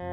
Moin,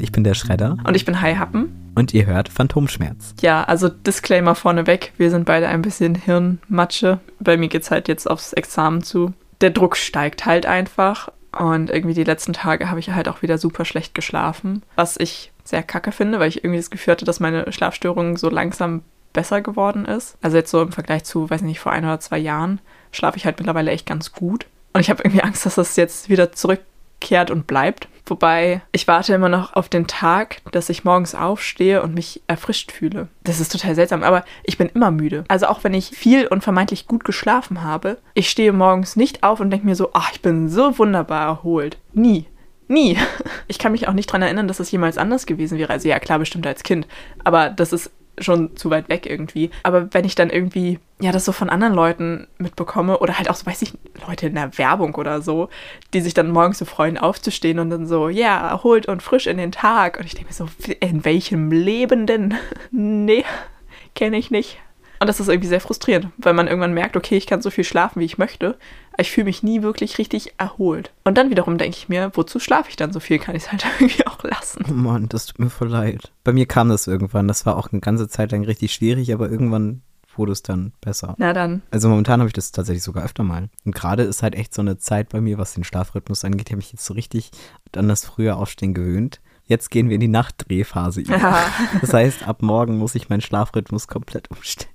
ich bin der Schredder. Und ich bin Hai Happen. Und ihr hört Phantomschmerz. Ja, also Disclaimer vorneweg. Wir sind beide ein bisschen Hirnmatsche. Bei mir geht es halt jetzt aufs Examen zu. Der Druck steigt halt einfach. Und irgendwie die letzten Tage habe ich halt auch wieder super schlecht geschlafen. Was ich sehr kacke finde, weil ich irgendwie das Gefühl hatte, dass meine Schlafstörung so langsam besser geworden ist. Also jetzt so im Vergleich zu, weiß nicht, vor ein oder zwei Jahren schlafe ich halt mittlerweile echt ganz gut. Und ich habe irgendwie Angst, dass das jetzt wieder zurückkehrt und bleibt. Wobei ich warte immer noch auf den Tag, dass ich morgens aufstehe und mich erfrischt fühle. Das ist total seltsam, aber ich bin immer müde. Also auch wenn ich viel und vermeintlich gut geschlafen habe, ich stehe morgens nicht auf und denke mir so, ach, ich bin so wunderbar erholt. Nie. Nie. Ich kann mich auch nicht daran erinnern, dass es jemals anders gewesen wäre. Also ja, klar, bestimmt als Kind. Aber das ist schon zu weit weg irgendwie. Aber wenn ich dann irgendwie, ja, das so von anderen Leuten mitbekomme oder halt auch so, weiß ich, Leute in der Werbung oder so, die sich dann morgens so freuen, aufzustehen und dann so, ja, erholt und frisch in den Tag. Und ich denke mir so, in welchem Leben denn? nee, kenne ich nicht. Und das ist irgendwie sehr frustrierend, weil man irgendwann merkt, okay, ich kann so viel schlafen, wie ich möchte, aber ich fühle mich nie wirklich richtig erholt. Und dann wiederum denke ich mir, wozu schlafe ich dann so viel? Kann ich es halt irgendwie auch lassen. Oh Mann, das tut mir voll leid. Bei mir kam das irgendwann. Das war auch eine ganze Zeit lang richtig schwierig, aber irgendwann wurde es dann besser. Na dann. Also momentan habe ich das tatsächlich sogar öfter mal. Und gerade ist halt echt so eine Zeit bei mir, was den Schlafrhythmus angeht, ich habe mich jetzt so richtig an das frühe Aufstehen gewöhnt. Jetzt gehen wir in die Nachtdrehphase über. Das heißt, ab morgen muss ich meinen Schlafrhythmus komplett umstellen.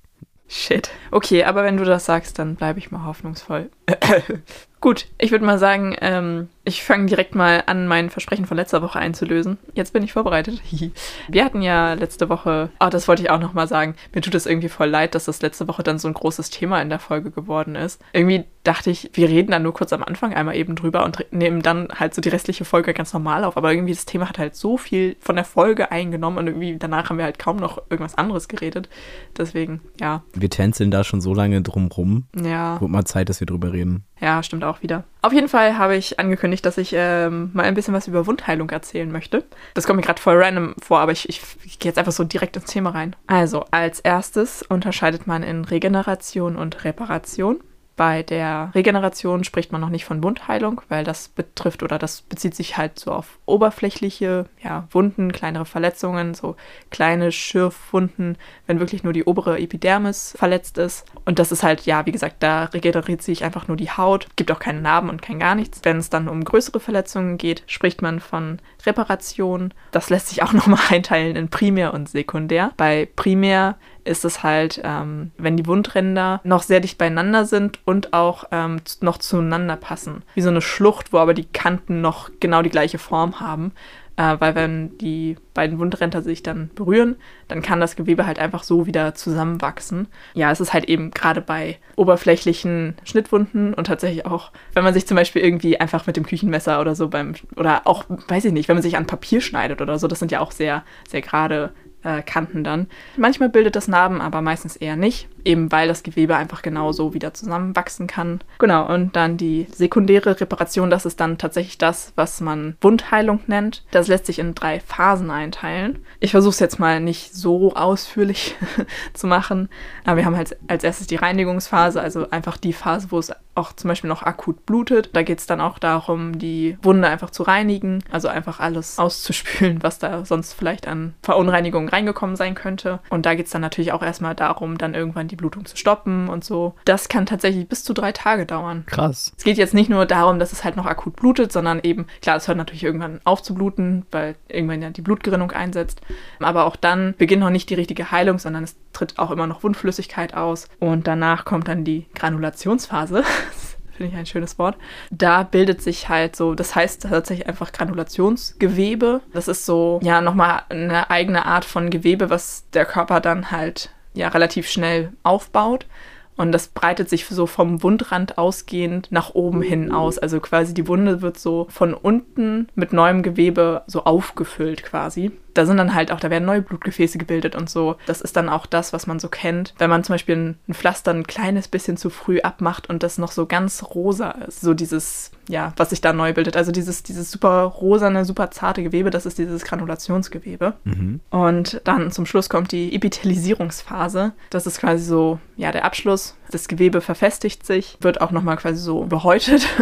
Shit. Okay, aber wenn du das sagst, dann bleibe ich mal hoffnungsvoll. Gut, ich würde mal sagen, ähm, ich fange direkt mal an, mein Versprechen von letzter Woche einzulösen. Jetzt bin ich vorbereitet. Wir hatten ja letzte Woche, oh, das wollte ich auch nochmal sagen, mir tut es irgendwie voll leid, dass das letzte Woche dann so ein großes Thema in der Folge geworden ist. Irgendwie dachte ich, wir reden dann nur kurz am Anfang einmal eben drüber und nehmen dann halt so die restliche Folge ganz normal auf. Aber irgendwie das Thema hat halt so viel von der Folge eingenommen und irgendwie danach haben wir halt kaum noch irgendwas anderes geredet. Deswegen, ja. Wir tänzeln da schon so lange drum rum. Ja. Wird mal Zeit, dass wir drüber reden. Ja, stimmt auch wieder. Auf jeden Fall habe ich angekündigt, dass ich ähm, mal ein bisschen was über Wundheilung erzählen möchte. Das kommt mir gerade voll random vor, aber ich, ich, ich gehe jetzt einfach so direkt ins Thema rein. Also, als erstes unterscheidet man in Regeneration und Reparation. Bei der Regeneration spricht man noch nicht von Wundheilung, weil das betrifft oder das bezieht sich halt so auf oberflächliche ja, Wunden, kleinere Verletzungen, so kleine Schürfwunden, wenn wirklich nur die obere Epidermis verletzt ist. Und das ist halt, ja, wie gesagt, da regeneriert sich einfach nur die Haut, gibt auch keine Narben und kein gar nichts. Wenn es dann um größere Verletzungen geht, spricht man von Reparation. Das lässt sich auch nochmal einteilen in Primär und Sekundär. Bei Primär ist es halt, ähm, wenn die Wundränder noch sehr dicht beieinander sind und auch ähm, noch zueinander passen. Wie so eine Schlucht, wo aber die Kanten noch genau die gleiche Form haben. Äh, weil wenn die beiden Wundränder sich dann berühren, dann kann das Gewebe halt einfach so wieder zusammenwachsen. Ja, es ist halt eben gerade bei oberflächlichen Schnittwunden und tatsächlich auch, wenn man sich zum Beispiel irgendwie einfach mit dem Küchenmesser oder so beim, oder auch, weiß ich nicht, wenn man sich an Papier schneidet oder so, das sind ja auch sehr, sehr gerade äh, Kanten dann. Manchmal bildet das Narben, aber meistens eher nicht, eben weil das Gewebe einfach genauso wieder zusammenwachsen kann. Genau, und dann die sekundäre Reparation, das ist dann tatsächlich das, was man Wundheilung nennt. Das lässt sich in drei Phasen einteilen. Ich versuche es jetzt mal nicht so ausführlich zu machen, aber wir haben halt als erstes die Reinigungsphase, also einfach die Phase, wo es auch zum Beispiel noch akut blutet. Da geht es dann auch darum, die Wunde einfach zu reinigen, also einfach alles auszuspülen, was da sonst vielleicht an Verunreinigungen reingekommen sein könnte. Und da geht es dann natürlich auch erstmal darum, dann irgendwann die Blutung zu stoppen und so. Das kann tatsächlich bis zu drei Tage dauern. Krass. Es geht jetzt nicht nur darum, dass es halt noch akut blutet, sondern eben, klar, es hört natürlich irgendwann auf zu bluten, weil irgendwann ja die Blutgerinnung einsetzt. Aber auch dann beginnt noch nicht die richtige Heilung, sondern es tritt auch immer noch Wundflüssigkeit aus. Und danach kommt dann die Granulationsphase. finde ich ein schönes Wort. Da bildet sich halt so, das heißt tatsächlich einfach Granulationsgewebe. Das ist so, ja, nochmal eine eigene Art von Gewebe, was der Körper dann halt ja relativ schnell aufbaut. Und das breitet sich so vom Wundrand ausgehend nach oben hin aus. Also quasi die Wunde wird so von unten mit neuem Gewebe so aufgefüllt quasi. Da sind dann halt auch, da werden neue Blutgefäße gebildet und so. Das ist dann auch das, was man so kennt. Wenn man zum Beispiel ein, ein Pflaster ein kleines bisschen zu früh abmacht und das noch so ganz rosa ist, so dieses, ja, was sich da neu bildet. Also dieses, dieses super rosane, super zarte Gewebe, das ist dieses Granulationsgewebe. Mhm. Und dann zum Schluss kommt die Epithelisierungsphase. Das ist quasi so, ja, der Abschluss. Das Gewebe verfestigt sich, wird auch nochmal quasi so behäutet.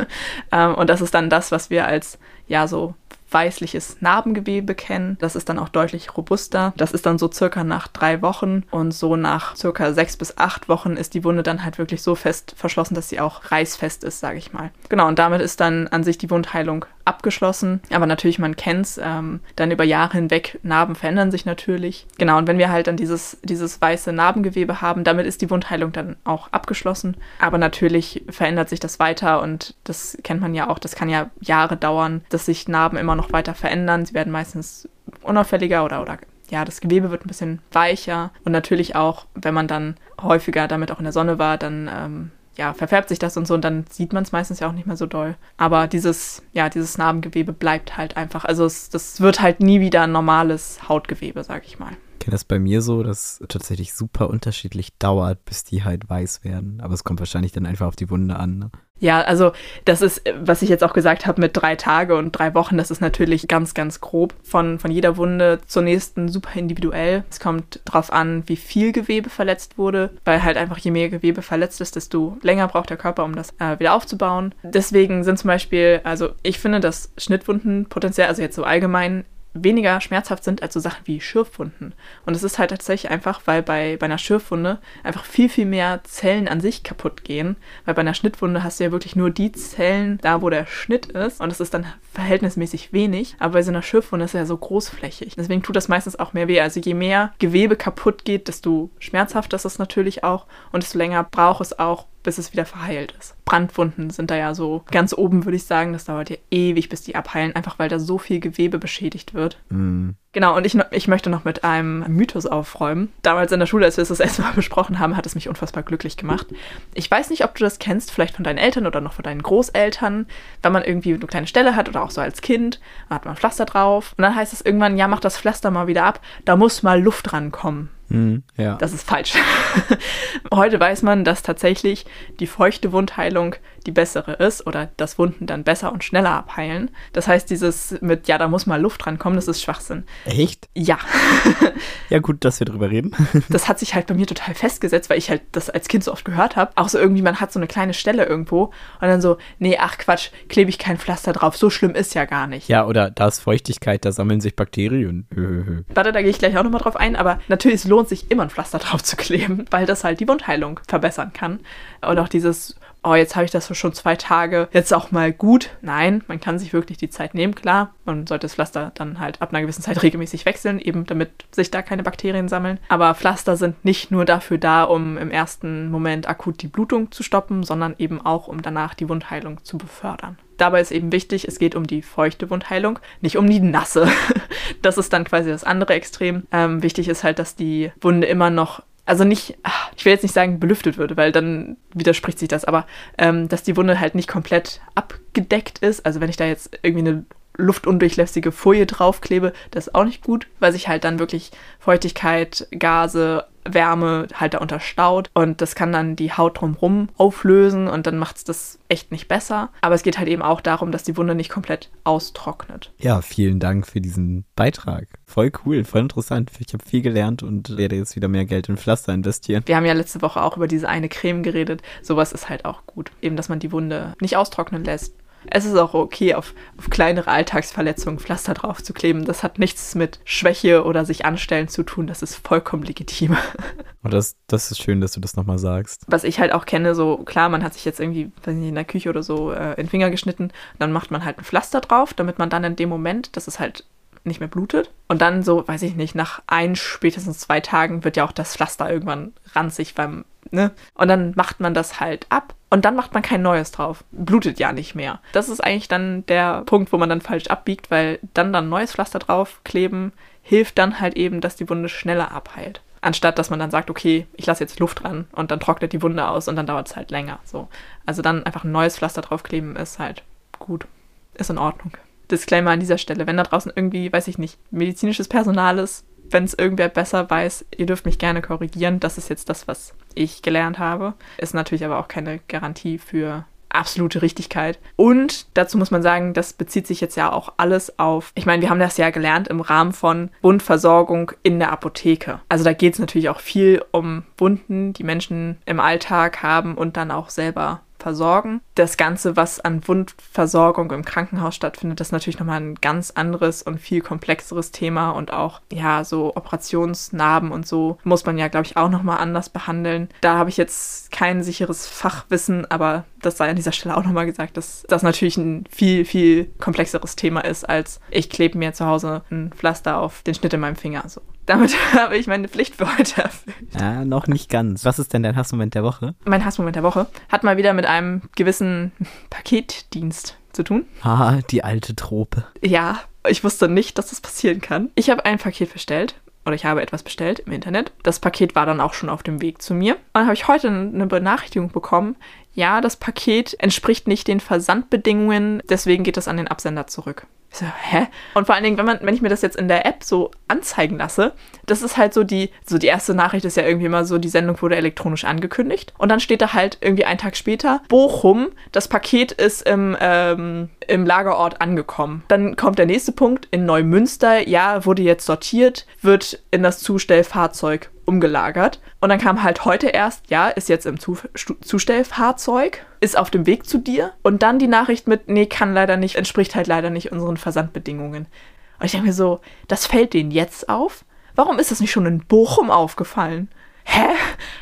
Ähm, und das ist dann das, was wir als, ja, so weißliches Narbengewebe kennen. Das ist dann auch deutlich robuster. Das ist dann so circa nach drei Wochen und so nach circa sechs bis acht Wochen ist die Wunde dann halt wirklich so fest verschlossen, dass sie auch reißfest ist, sage ich mal. Genau, und damit ist dann an sich die Wundheilung abgeschlossen. Aber natürlich, man kennt es, ähm, dann über Jahre hinweg, Narben verändern sich natürlich. Genau, und wenn wir halt dann dieses, dieses weiße Narbengewebe haben, damit ist die Wundheilung dann auch abgeschlossen. Aber natürlich verändert sich das weiter und das kennt man ja auch, das kann ja Jahre dauern, dass sich Narben immer noch weiter verändern. Sie werden meistens unauffälliger oder, oder ja, das Gewebe wird ein bisschen weicher und natürlich auch, wenn man dann häufiger damit auch in der Sonne war, dann ähm, ja, verfärbt sich das und so und dann sieht man es meistens ja auch nicht mehr so doll. Aber dieses, ja, dieses Narbengewebe bleibt halt einfach. Also es, das wird halt nie wieder ein normales Hautgewebe, sag ich mal. Kenne das bei mir so, dass tatsächlich super unterschiedlich dauert, bis die halt weiß werden. Aber es kommt wahrscheinlich dann einfach auf die Wunde an. Ne? Ja, also das ist, was ich jetzt auch gesagt habe mit drei Tage und drei Wochen, das ist natürlich ganz, ganz grob von, von jeder Wunde zur nächsten super individuell. Es kommt darauf an, wie viel Gewebe verletzt wurde, weil halt einfach je mehr Gewebe verletzt ist, desto länger braucht der Körper, um das äh, wieder aufzubauen. Deswegen sind zum Beispiel, also ich finde, dass Schnittwunden potenziell, also jetzt so allgemein, weniger schmerzhaft sind als so Sachen wie Schürfwunden. Und es ist halt tatsächlich einfach, weil bei, bei einer Schürfwunde einfach viel, viel mehr Zellen an sich kaputt gehen. Weil bei einer Schnittwunde hast du ja wirklich nur die Zellen da, wo der Schnitt ist. Und es ist dann verhältnismäßig wenig. Aber bei so einer Schürfwunde ist es ja so großflächig. Deswegen tut das meistens auch mehr weh. Also je mehr Gewebe kaputt geht, desto schmerzhafter ist es natürlich auch. Und desto länger braucht es auch, bis es wieder verheilt ist. Brandwunden sind da ja so ganz oben, würde ich sagen. Das dauert ja ewig, bis die abheilen, einfach weil da so viel Gewebe beschädigt wird. Mm. Genau, und ich, ich möchte noch mit einem Mythos aufräumen. Damals in der Schule, als wir es das erste Mal besprochen haben, hat es mich unfassbar glücklich gemacht. Ich weiß nicht, ob du das kennst, vielleicht von deinen Eltern oder noch von deinen Großeltern, wenn man irgendwie eine kleine Stelle hat oder auch so als Kind, hat man Pflaster drauf und dann heißt es irgendwann, ja, mach das Pflaster mal wieder ab, da muss mal Luft rankommen. Mhm, ja. Das ist falsch. Heute weiß man, dass tatsächlich die feuchte Wundheilung die bessere ist oder dass Wunden dann besser und schneller abheilen. Das heißt, dieses mit, ja, da muss mal Luft rankommen, das ist Schwachsinn. Echt? Ja. ja, gut, dass wir drüber reden. das hat sich halt bei mir total festgesetzt, weil ich halt das als Kind so oft gehört habe. Auch so irgendwie, man hat so eine kleine Stelle irgendwo und dann so, nee, ach Quatsch, klebe ich kein Pflaster drauf. So schlimm ist ja gar nicht. Ja, oder da ist Feuchtigkeit, da sammeln sich Bakterien. Warte, da gehe ich gleich auch nochmal drauf ein, aber natürlich es lohnt sich immer ein Pflaster drauf zu kleben, weil das halt die Wundheilung verbessern kann. Und auch dieses oh, jetzt habe ich das schon zwei Tage, jetzt auch mal gut. Nein, man kann sich wirklich die Zeit nehmen, klar. Man sollte das Pflaster dann halt ab einer gewissen Zeit regelmäßig wechseln, eben damit sich da keine Bakterien sammeln. Aber Pflaster sind nicht nur dafür da, um im ersten Moment akut die Blutung zu stoppen, sondern eben auch, um danach die Wundheilung zu befördern. Dabei ist eben wichtig, es geht um die feuchte Wundheilung, nicht um die nasse. Das ist dann quasi das andere Extrem. Ähm, wichtig ist halt, dass die Wunde immer noch also nicht, ich will jetzt nicht sagen belüftet würde, weil dann widerspricht sich das, aber ähm, dass die Wunde halt nicht komplett abgedeckt ist. Also wenn ich da jetzt irgendwie eine luftundurchlässige Folie draufklebe, das ist auch nicht gut, weil sich halt dann wirklich Feuchtigkeit, Gase, Wärme halt da unterstaut und das kann dann die Haut drumherum auflösen und dann macht es das echt nicht besser. Aber es geht halt eben auch darum, dass die Wunde nicht komplett austrocknet. Ja, vielen Dank für diesen Beitrag. Voll cool, voll interessant. Ich habe viel gelernt und werde jetzt wieder mehr Geld in Pflaster investieren. Wir haben ja letzte Woche auch über diese eine Creme geredet. Sowas ist halt auch gut. Eben, dass man die Wunde nicht austrocknen lässt es ist auch okay, auf, auf kleinere Alltagsverletzungen Pflaster drauf zu kleben. Das hat nichts mit Schwäche oder sich anstellen zu tun. Das ist vollkommen legitim. Und das, das ist schön, dass du das nochmal sagst. Was ich halt auch kenne, so klar, man hat sich jetzt irgendwie, weiß nicht, in der Küche oder so äh, in den Finger geschnitten. Dann macht man halt ein Pflaster drauf, damit man dann in dem Moment, dass es halt nicht mehr blutet. Und dann so, weiß ich nicht, nach ein, spätestens zwei Tagen wird ja auch das Pflaster irgendwann ranzig beim, ne? Und dann macht man das halt ab und dann macht man kein neues drauf. Blutet ja nicht mehr. Das ist eigentlich dann der Punkt, wo man dann falsch abbiegt, weil dann dann neues Pflaster draufkleben hilft dann halt eben, dass die Wunde schneller abheilt. Anstatt dass man dann sagt, okay, ich lasse jetzt Luft dran und dann trocknet die Wunde aus und dann dauert es halt länger. So. Also dann einfach ein neues Pflaster draufkleben ist halt gut. Ist in Ordnung. Disclaimer an dieser Stelle. Wenn da draußen irgendwie, weiß ich nicht, medizinisches Personal ist, wenn es irgendwer besser weiß, ihr dürft mich gerne korrigieren. Das ist jetzt das, was ich gelernt habe. Ist natürlich aber auch keine Garantie für absolute Richtigkeit. Und dazu muss man sagen, das bezieht sich jetzt ja auch alles auf, ich meine, wir haben das ja gelernt im Rahmen von Wundversorgung in der Apotheke. Also da geht es natürlich auch viel um Wunden, die Menschen im Alltag haben und dann auch selber versorgen. Das Ganze, was an Wundversorgung im Krankenhaus stattfindet, ist natürlich nochmal ein ganz anderes und viel komplexeres Thema und auch, ja, so Operationsnarben und so muss man ja, glaube ich, auch nochmal anders behandeln. Da habe ich jetzt kein sicheres Fachwissen, aber das sei an dieser Stelle auch nochmal gesagt, dass das natürlich ein viel, viel komplexeres Thema ist, als ich klebe mir zu Hause ein Pflaster auf den Schnitt in meinem Finger. So. Damit habe ich meine Pflicht für heute erfüllt. Ja, noch nicht ganz. Was ist denn dein Hassmoment der Woche? Mein Hassmoment der Woche hat mal wieder mit einem gewissen Paketdienst zu tun. Ah, die alte Trope. Ja, ich wusste nicht, dass das passieren kann. Ich habe ein Paket bestellt oder ich habe etwas bestellt im Internet. Das Paket war dann auch schon auf dem Weg zu mir. Und dann habe ich heute eine Benachrichtigung bekommen. Ja, das Paket entspricht nicht den Versandbedingungen, deswegen geht es an den Absender zurück. So, hä? Und vor allen Dingen, wenn, man, wenn ich mir das jetzt in der App so anzeigen lasse, das ist halt so die, so die erste Nachricht ist ja irgendwie immer so, die Sendung wurde elektronisch angekündigt. Und dann steht da halt irgendwie einen Tag später, Bochum, das Paket ist im, ähm, im Lagerort angekommen. Dann kommt der nächste Punkt, in Neumünster, ja, wurde jetzt sortiert, wird in das Zustellfahrzeug umgelagert. Und dann kam halt heute erst, ja, ist jetzt im Zu Zustellfahrzeug, ist auf dem Weg zu dir. Und dann die Nachricht mit, nee, kann leider nicht, entspricht halt leider nicht unseren Versandbedingungen. Und ich denke mir so, das fällt denen jetzt auf? Warum ist das nicht schon in Bochum aufgefallen? Hä?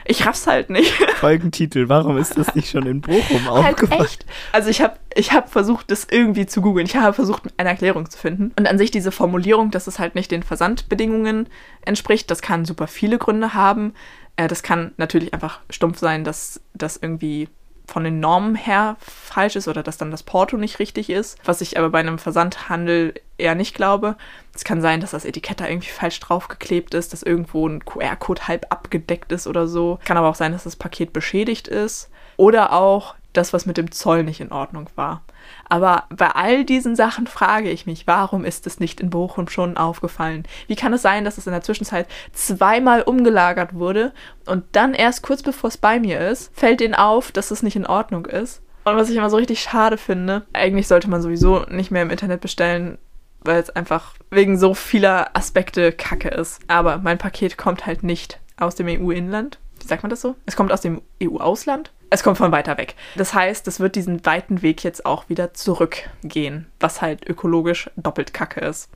Ich raff's halt nicht. Folgentitel, warum ist das nicht schon in Bochum halt aufgefallen? Halt echt? Also ich habe ich hab versucht, das irgendwie zu googeln. Ich habe versucht, eine Erklärung zu finden. Und an sich diese Formulierung, dass es halt nicht den Versandbedingungen entspricht, das kann super viele Gründe haben. Äh, das kann natürlich einfach stumpf sein, dass das irgendwie von den Normen her falsch ist oder dass dann das Porto nicht richtig ist, was ich aber bei einem Versandhandel eher nicht glaube. Es kann sein, dass das Etikett da irgendwie falsch draufgeklebt ist, dass irgendwo ein QR-Code halb abgedeckt ist oder so. Kann aber auch sein, dass das Paket beschädigt ist. Oder auch das, was mit dem Zoll nicht in Ordnung war. Aber bei all diesen Sachen frage ich mich, warum ist es nicht in Bochum schon aufgefallen? Wie kann es sein, dass es in der Zwischenzeit zweimal umgelagert wurde und dann erst kurz bevor es bei mir ist, fällt ihnen auf, dass es nicht in Ordnung ist? Und was ich immer so richtig schade finde, eigentlich sollte man sowieso nicht mehr im Internet bestellen, weil es einfach wegen so vieler Aspekte kacke ist. Aber mein Paket kommt halt nicht aus dem EU-Inland. Wie sagt man das so? Es kommt aus dem EU-Ausland es kommt von weiter weg. Das heißt, es wird diesen weiten Weg jetzt auch wieder zurückgehen, was halt ökologisch doppelt kacke ist.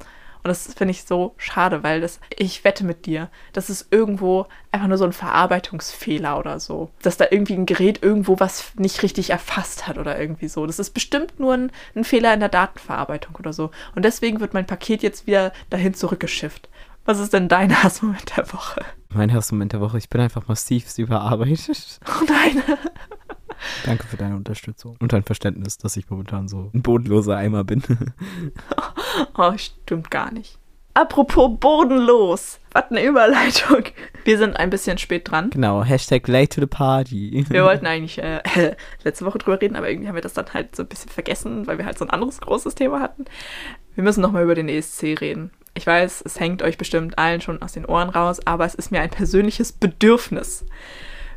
Und das finde ich so schade, weil das, ich wette mit dir, das ist irgendwo einfach nur so ein Verarbeitungsfehler oder so. Dass da irgendwie ein Gerät irgendwo was nicht richtig erfasst hat oder irgendwie so. Das ist bestimmt nur ein, ein Fehler in der Datenverarbeitung oder so. Und deswegen wird mein Paket jetzt wieder dahin zurückgeschifft. Was ist denn dein Hassmoment der Woche? Mein Hassmoment der Woche, ich bin einfach massiv überarbeitet. Oh nein. Danke für deine Unterstützung und dein Verständnis, dass ich momentan so ein bodenloser Eimer bin. oh, stimmt gar nicht. Apropos bodenlos. Was eine Überleitung. Wir sind ein bisschen spät dran. Genau, Hashtag late to the party. Wir wollten eigentlich äh, letzte Woche drüber reden, aber irgendwie haben wir das dann halt so ein bisschen vergessen, weil wir halt so ein anderes großes Thema hatten. Wir müssen nochmal über den ESC reden. Ich weiß, es hängt euch bestimmt allen schon aus den Ohren raus, aber es ist mir ein persönliches Bedürfnis,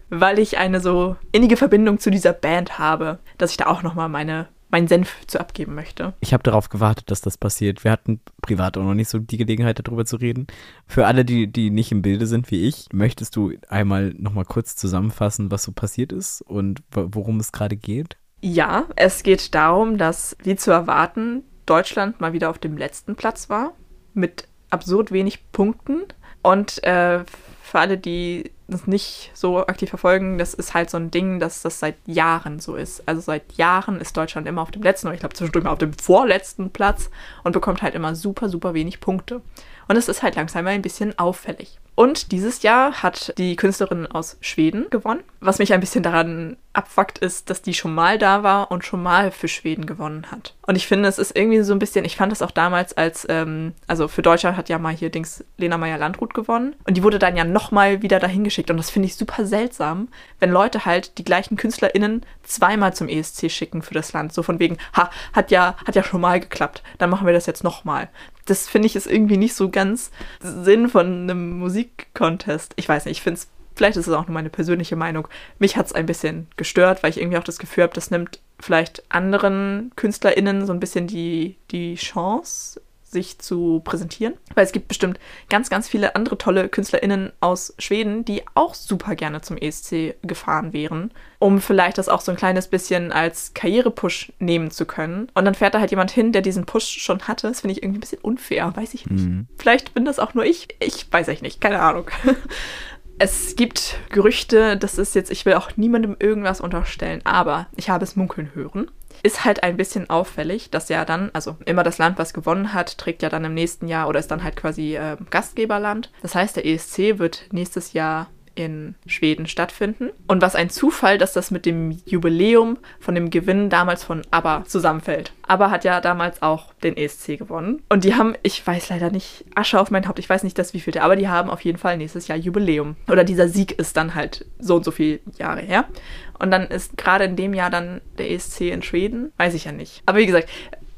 weil ich eine so innige Verbindung zu dieser Band habe, dass ich da auch nochmal meine meinen Senf zu abgeben möchte. Ich habe darauf gewartet, dass das passiert. Wir hatten privat auch noch nicht so die Gelegenheit, darüber zu reden. Für alle, die, die nicht im Bilde sind wie ich, möchtest du einmal nochmal kurz zusammenfassen, was so passiert ist und worum es gerade geht? Ja, es geht darum, dass, wie zu erwarten, Deutschland mal wieder auf dem letzten Platz war mit absurd wenig Punkten. Und äh, für alle, die das nicht so aktiv verfolgen, das ist halt so ein Ding, dass das seit Jahren so ist. Also seit Jahren ist Deutschland immer auf dem letzten, oder ich glaube zwischendurch mal auf dem vorletzten Platz und bekommt halt immer super, super wenig Punkte. Und es ist halt langsam ein bisschen auffällig. Und dieses Jahr hat die Künstlerin aus Schweden gewonnen. Was mich ein bisschen daran abfuckt, ist, dass die schon mal da war und schon mal für Schweden gewonnen hat. Und ich finde, es ist irgendwie so ein bisschen, ich fand das auch damals als, ähm, also für Deutschland hat ja mal hier Dings Lena Meyer-Landrut gewonnen. Und die wurde dann ja nochmal wieder dahin geschickt. Und das finde ich super seltsam, wenn Leute halt die gleichen KünstlerInnen zweimal zum ESC schicken für das Land. So von wegen, ha, hat ja, hat ja schon mal geklappt. Dann machen wir das jetzt nochmal. Das finde ich ist irgendwie nicht so ganz Sinn von einem Musikcontest. Ich weiß nicht, ich finde es vielleicht ist es auch nur meine persönliche Meinung, mich hat es ein bisschen gestört, weil ich irgendwie auch das Gefühl habe, das nimmt vielleicht anderen KünstlerInnen so ein bisschen die, die Chance, sich zu präsentieren. Weil es gibt bestimmt ganz, ganz viele andere tolle KünstlerInnen aus Schweden, die auch super gerne zum ESC gefahren wären, um vielleicht das auch so ein kleines bisschen als Karrierepush nehmen zu können. Und dann fährt da halt jemand hin, der diesen Push schon hatte. Das finde ich irgendwie ein bisschen unfair, weiß ich nicht. Mhm. Vielleicht bin das auch nur ich. Ich weiß echt nicht, keine Ahnung. Es gibt Gerüchte, das ist jetzt, ich will auch niemandem irgendwas unterstellen, aber ich habe es munkeln hören. Ist halt ein bisschen auffällig, dass ja dann, also immer das Land, was gewonnen hat, trägt ja dann im nächsten Jahr oder ist dann halt quasi äh, Gastgeberland. Das heißt, der ESC wird nächstes Jahr in Schweden stattfinden. Und was ein Zufall, dass das mit dem Jubiläum von dem Gewinn damals von ABBA zusammenfällt. ABBA hat ja damals auch den ESC gewonnen. Und die haben, ich weiß leider nicht, Asche auf mein Haupt, ich weiß nicht das wievielte, aber die haben auf jeden Fall nächstes Jahr Jubiläum. Oder dieser Sieg ist dann halt so und so viele Jahre her. Und dann ist gerade in dem Jahr dann der ESC in Schweden. Weiß ich ja nicht. Aber wie gesagt,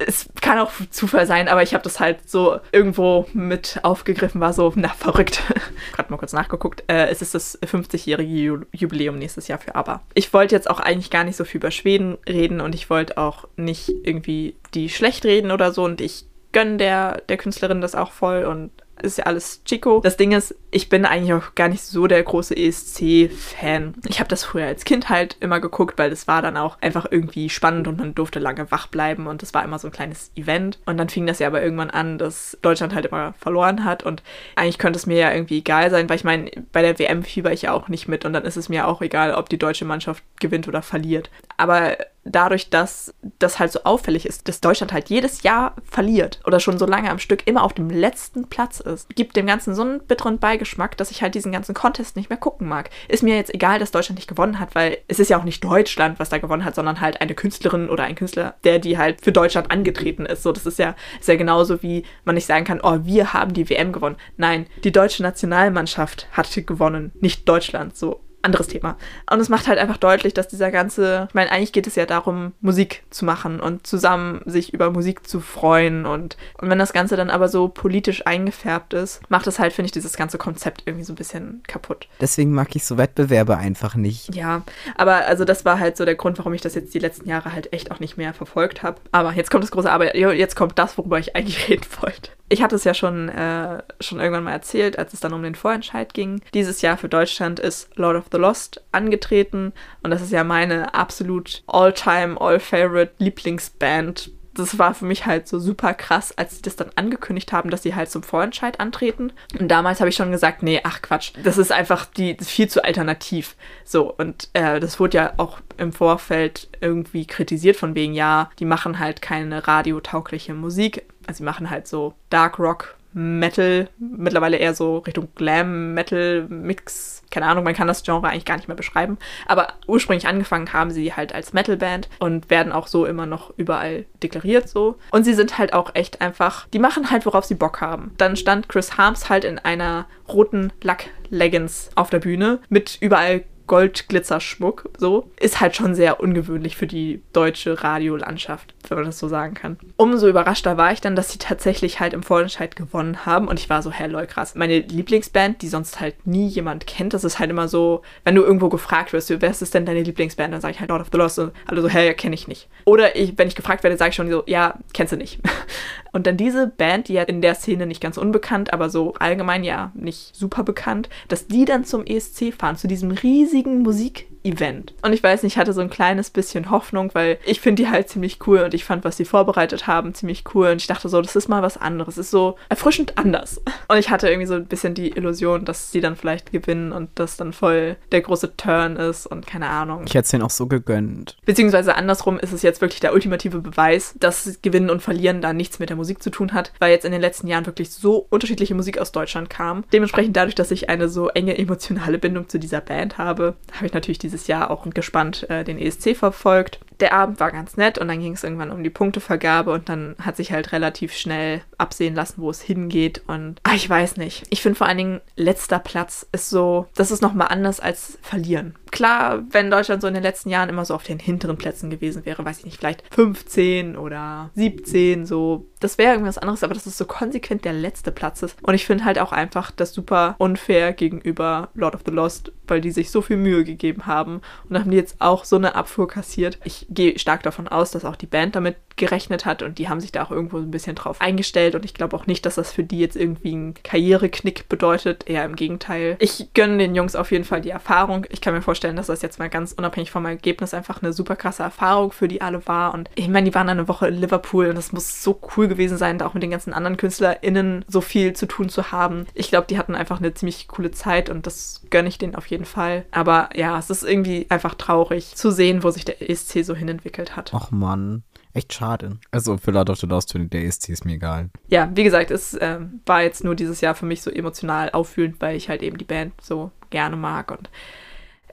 es kann auch Zufall sein, aber ich habe das halt so irgendwo mit aufgegriffen, war so, na, verrückt. Gerade mal kurz nachgeguckt. Äh, es ist das 50-jährige Jubiläum nächstes Jahr für ABBA. Ich wollte jetzt auch eigentlich gar nicht so viel über Schweden reden und ich wollte auch nicht irgendwie die schlecht reden oder so und ich gönne der, der Künstlerin das auch voll und ist ja alles Chico. Das Ding ist, ich bin eigentlich auch gar nicht so der große ESC-Fan. Ich habe das früher als Kind halt immer geguckt, weil das war dann auch einfach irgendwie spannend und man durfte lange wach bleiben und das war immer so ein kleines Event. Und dann fing das ja aber irgendwann an, dass Deutschland halt immer verloren hat und eigentlich könnte es mir ja irgendwie egal sein, weil ich meine, bei der WM fieber ich ja auch nicht mit und dann ist es mir auch egal, ob die deutsche Mannschaft gewinnt oder verliert. Aber dadurch, dass das halt so auffällig ist, dass Deutschland halt jedes Jahr verliert oder schon so lange am Stück immer auf dem letzten Platz ist, gibt dem Ganzen so einen bitteren Beigeschmack, dass ich halt diesen ganzen Contest nicht mehr gucken mag. Ist mir jetzt egal, dass Deutschland nicht gewonnen hat, weil es ist ja auch nicht Deutschland, was da gewonnen hat, sondern halt eine Künstlerin oder ein Künstler, der die halt für Deutschland angetreten ist. So, das ist ja, ist ja genauso wie man nicht sagen kann, oh, wir haben die WM gewonnen. Nein, die deutsche Nationalmannschaft hat gewonnen, nicht Deutschland. So, anderes Thema. Und es macht halt einfach deutlich, dass dieser ganze, ich meine, eigentlich geht es ja darum, Musik zu machen und zusammen sich über Musik zu freuen und, und wenn das Ganze dann aber so politisch eingefärbt ist, macht es halt, finde ich, dieses ganze Konzept irgendwie so ein bisschen kaputt. Deswegen mag ich so Wettbewerbe einfach nicht. Ja, aber also das war halt so der Grund, warum ich das jetzt die letzten Jahre halt echt auch nicht mehr verfolgt habe. Aber jetzt kommt das große Aber, jetzt kommt das, worüber ich eigentlich reden wollte. Ich hatte es ja schon, äh, schon irgendwann mal erzählt, als es dann um den Vorentscheid ging. Dieses Jahr für Deutschland ist Lord of the Lost angetreten und das ist ja meine absolut all-time, all-favorite Lieblingsband das war für mich halt so super krass, als sie das dann angekündigt haben, dass sie halt zum Vorentscheid antreten. Und damals habe ich schon gesagt, nee, ach Quatsch, das ist einfach die ist viel zu alternativ. So, und äh, das wurde ja auch im Vorfeld irgendwie kritisiert von wegen, ja, die machen halt keine radiotaugliche Musik. Also sie machen halt so Dark Rock, Metal, mittlerweile eher so Richtung Glam, Metal, Mix. Keine Ahnung, man kann das Genre eigentlich gar nicht mehr beschreiben. Aber ursprünglich angefangen haben sie halt als Metalband und werden auch so immer noch überall deklariert so. Und sie sind halt auch echt einfach, die machen halt, worauf sie Bock haben. Dann stand Chris Harms halt in einer roten Lack-Leggings auf der Bühne mit überall Goldglitzerschmuck, so, ist halt schon sehr ungewöhnlich für die deutsche Radiolandschaft, wenn man das so sagen kann. Umso überraschter war ich dann, dass sie tatsächlich halt im Vorentscheid gewonnen haben und ich war so, lol, krass. Meine Lieblingsband, die sonst halt nie jemand kennt, das ist halt immer so, wenn du irgendwo gefragt wirst, wer ist denn deine Lieblingsband, dann sage ich halt Lord of the Lost und alle so, hä, kenne ich nicht. Oder ich, wenn ich gefragt werde, sage ich schon so, ja, kennst du nicht. Und dann diese Band, die ja in der Szene nicht ganz unbekannt, aber so allgemein ja nicht super bekannt, dass die dann zum ESC fahren, zu diesem riesigen Musik Event. Und ich weiß nicht, ich hatte so ein kleines bisschen Hoffnung, weil ich finde die halt ziemlich cool und ich fand, was sie vorbereitet haben, ziemlich cool. Und ich dachte so, das ist mal was anderes. Es ist so erfrischend anders. Und ich hatte irgendwie so ein bisschen die Illusion, dass sie dann vielleicht gewinnen und das dann voll der große Turn ist und keine Ahnung. Ich hätte es denen auch so gegönnt. Beziehungsweise andersrum ist es jetzt wirklich der ultimative Beweis, dass Gewinnen und Verlieren da nichts mit der Musik zu tun hat, weil jetzt in den letzten Jahren wirklich so unterschiedliche Musik aus Deutschland kam. Dementsprechend dadurch, dass ich eine so enge emotionale Bindung zu dieser Band habe, habe ich natürlich dieses Jahr auch gespannt äh, den ESC verfolgt. Der Abend war ganz nett und dann ging es irgendwann um die Punktevergabe und dann hat sich halt relativ schnell absehen lassen, wo es hingeht und ach, ich weiß nicht. Ich finde vor allen Dingen letzter Platz ist so, das ist nochmal anders als verlieren. Klar, wenn Deutschland so in den letzten Jahren immer so auf den hinteren Plätzen gewesen wäre, weiß ich nicht, vielleicht 15 oder 17, so, das wäre irgendwas anderes, aber das ist so konsequent der letzte Platz ist. Und ich finde halt auch einfach das super unfair gegenüber Lord of the Lost, weil die sich so viel Mühe gegeben haben und haben die jetzt auch so eine Abfuhr kassiert. Ich gehe stark davon aus, dass auch die Band damit gerechnet hat und die haben sich da auch irgendwo ein bisschen drauf eingestellt und ich glaube auch nicht, dass das für die jetzt irgendwie ein Karriereknick bedeutet, eher im Gegenteil. Ich gönne den Jungs auf jeden Fall die Erfahrung. Ich kann mir vorstellen, dass das jetzt mal ganz unabhängig vom Ergebnis einfach eine super krasse Erfahrung für die alle war und ich meine, die waren eine Woche in Liverpool und das muss so cool gewesen sein, da auch mit den ganzen anderen KünstlerInnen so viel zu tun zu haben. Ich glaube, die hatten einfach eine ziemlich coole Zeit und das gönne ich denen auf jeden Fall. Aber ja, es ist irgendwie einfach traurig zu sehen, wo sich der ESC so hinentwickelt hat. Ach Mann. Echt schade. Also für Lord of the Lost, der ESC ist mir egal. Ja, wie gesagt, es äh, war jetzt nur dieses Jahr für mich so emotional auffühlend, weil ich halt eben die Band so gerne mag. Und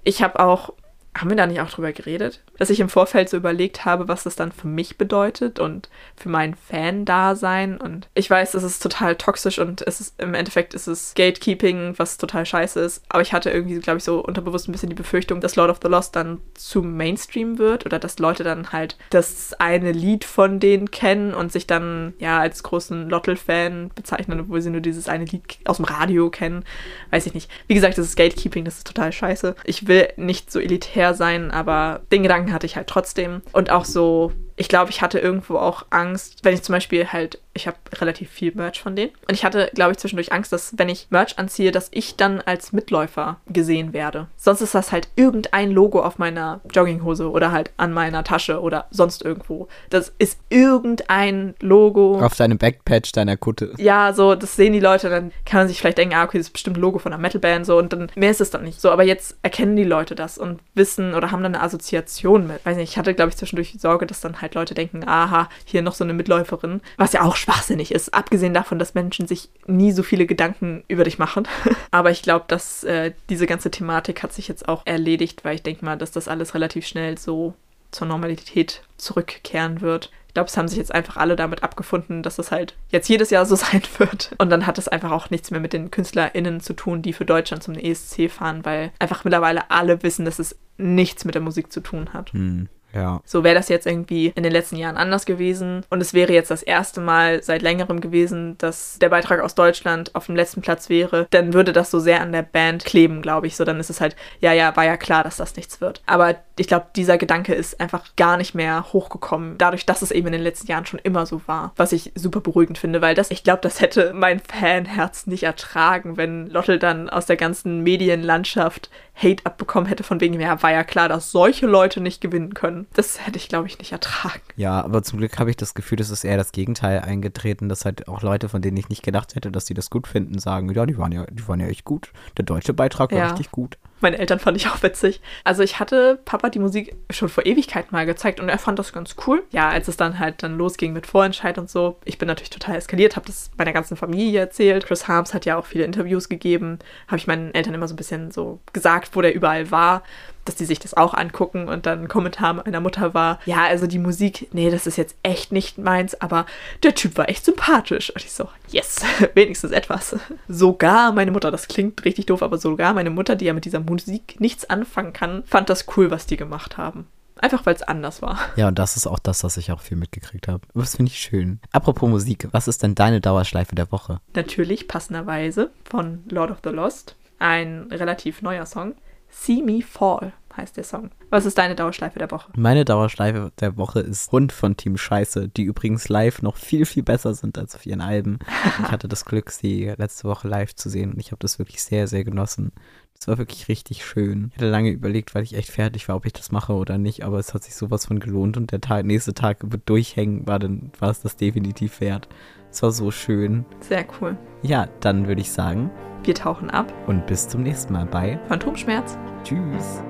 ich habe auch haben wir da nicht auch drüber geredet? Dass ich im Vorfeld so überlegt habe, was das dann für mich bedeutet und für mein Fan-Dasein. Und ich weiß, es ist total toxisch und es ist im Endeffekt ist es Gatekeeping, was total scheiße ist. Aber ich hatte irgendwie, glaube ich, so unterbewusst ein bisschen die Befürchtung, dass Lord of the Lost dann zu Mainstream wird oder dass Leute dann halt das eine Lied von denen kennen und sich dann ja als großen Lottel-Fan bezeichnen, obwohl sie nur dieses eine Lied aus dem Radio kennen. Weiß ich nicht. Wie gesagt, das ist Gatekeeping, das ist total scheiße. Ich will nicht so elitär sein, aber den Gedanken hatte ich halt trotzdem. Und auch so ich glaube, ich hatte irgendwo auch Angst, wenn ich zum Beispiel halt, ich habe relativ viel Merch von denen. Und ich hatte, glaube ich, zwischendurch Angst, dass wenn ich Merch anziehe, dass ich dann als Mitläufer gesehen werde. Sonst ist das halt irgendein Logo auf meiner Jogginghose oder halt an meiner Tasche oder sonst irgendwo. Das ist irgendein Logo. Auf deinem Backpatch deiner Kutte. Ja, so, das sehen die Leute, dann kann man sich vielleicht denken, ah, okay, das ist bestimmt ein Logo von einer Metalband, so, und dann mehr ist es dann nicht. So, aber jetzt erkennen die Leute das und wissen oder haben dann eine Assoziation mit. Weiß nicht, ich hatte, glaube ich, zwischendurch die Sorge, dass dann halt Leute denken, aha, hier noch so eine Mitläuferin. Was ja auch schwachsinnig ist, abgesehen davon, dass Menschen sich nie so viele Gedanken über dich machen. aber ich glaube, dass äh, diese ganze Thematik hat sich jetzt auch erledigt, weil ich denke mal, dass das alles relativ schnell so zur Normalität zurückkehren wird. Ich glaube, es haben sich jetzt einfach alle damit abgefunden, dass das halt jetzt jedes Jahr so sein wird. Und dann hat es einfach auch nichts mehr mit den KünstlerInnen zu tun, die für Deutschland zum ESC fahren, weil einfach mittlerweile alle wissen, dass es nichts mit der Musik zu tun hat. Hm. Ja. So wäre das jetzt irgendwie in den letzten Jahren anders gewesen. Und es wäre jetzt das erste Mal seit längerem gewesen, dass der Beitrag aus Deutschland auf dem letzten Platz wäre. Dann würde das so sehr an der Band kleben, glaube ich. So, dann ist es halt, ja, ja, war ja klar, dass das nichts wird. Aber ich glaube, dieser Gedanke ist einfach gar nicht mehr hochgekommen, dadurch, dass es eben in den letzten Jahren schon immer so war. Was ich super beruhigend finde, weil das, ich glaube, das hätte mein Fanherz nicht ertragen, wenn Lottel dann aus der ganzen Medienlandschaft Hate abbekommen hätte, von wegen, ja, war ja klar, dass solche Leute nicht gewinnen können. Das hätte ich, glaube ich, nicht ertragen. Ja, aber zum Glück habe ich das Gefühl, das ist eher das Gegenteil eingetreten, dass halt auch Leute, von denen ich nicht gedacht hätte, dass sie das gut finden, sagen, ja, die waren ja, die waren ja echt gut. Der deutsche Beitrag war ja. richtig gut. Meine Eltern fand ich auch witzig. Also ich hatte Papa die Musik schon vor Ewigkeit mal gezeigt und er fand das ganz cool. Ja, als es dann halt dann losging mit Vorentscheid und so, ich bin natürlich total eskaliert, habe das meiner ganzen Familie erzählt. Chris Harms hat ja auch viele Interviews gegeben, habe ich meinen Eltern immer so ein bisschen so gesagt, wo der überall war dass die sich das auch angucken und dann ein Kommentar meiner Mutter war, ja, also die Musik, nee, das ist jetzt echt nicht meins, aber der Typ war echt sympathisch. Und ich so, yes, wenigstens etwas. Sogar meine Mutter, das klingt richtig doof, aber sogar meine Mutter, die ja mit dieser Musik nichts anfangen kann, fand das cool, was die gemacht haben. Einfach weil es anders war. Ja, und das ist auch das, was ich auch viel mitgekriegt habe. Das finde ich schön. Apropos Musik, was ist denn deine Dauerschleife der Woche? Natürlich passenderweise von Lord of the Lost. Ein relativ neuer Song. See Me Fall. Heißt der Song. Was ist deine Dauerschleife der Woche? Meine Dauerschleife der Woche ist Hund von Team Scheiße, die übrigens live noch viel, viel besser sind als auf ihren Alben. ich hatte das Glück, sie letzte Woche live zu sehen und ich habe das wirklich sehr, sehr genossen. Es war wirklich richtig schön. Ich hatte lange überlegt, weil ich echt fertig war, ob ich das mache oder nicht, aber es hat sich sowas von gelohnt und der Tag, nächste Tag wird durchhängen, war, dann, war es das definitiv wert. Es war so schön. Sehr cool. Ja, dann würde ich sagen. Wir tauchen ab. Und bis zum nächsten Mal bei Phantomschmerz. Tschüss.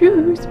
Tschüss.